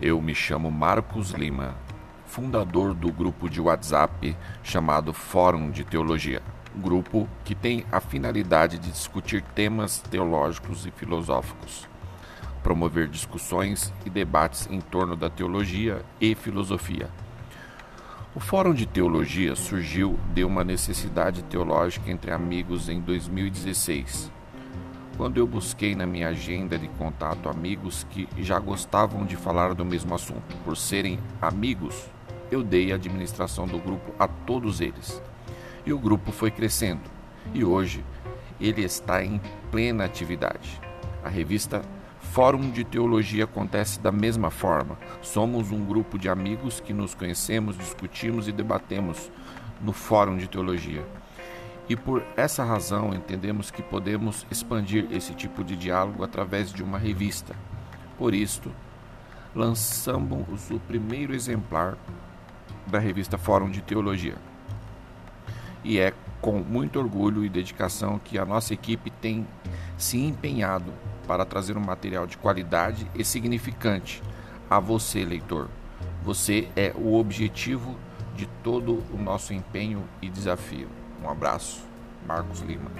Eu me chamo Marcos Lima, fundador do grupo de WhatsApp chamado Fórum de Teologia, grupo que tem a finalidade de discutir temas teológicos e filosóficos, promover discussões e debates em torno da teologia e filosofia. O Fórum de Teologia surgiu de uma necessidade teológica entre amigos em 2016 quando eu busquei na minha agenda de contato amigos que já gostavam de falar do mesmo assunto, por serem amigos, eu dei a administração do grupo a todos eles. E o grupo foi crescendo, e hoje ele está em plena atividade. A revista Fórum de Teologia acontece da mesma forma. Somos um grupo de amigos que nos conhecemos, discutimos e debatemos no Fórum de Teologia. E por essa razão entendemos que podemos expandir esse tipo de diálogo através de uma revista. Por isto, lançamos o primeiro exemplar da revista Fórum de Teologia. E é com muito orgulho e dedicação que a nossa equipe tem se empenhado para trazer um material de qualidade e significante a você, leitor. Você é o objetivo de todo o nosso empenho e desafio. Um abraço, Marcos Lima.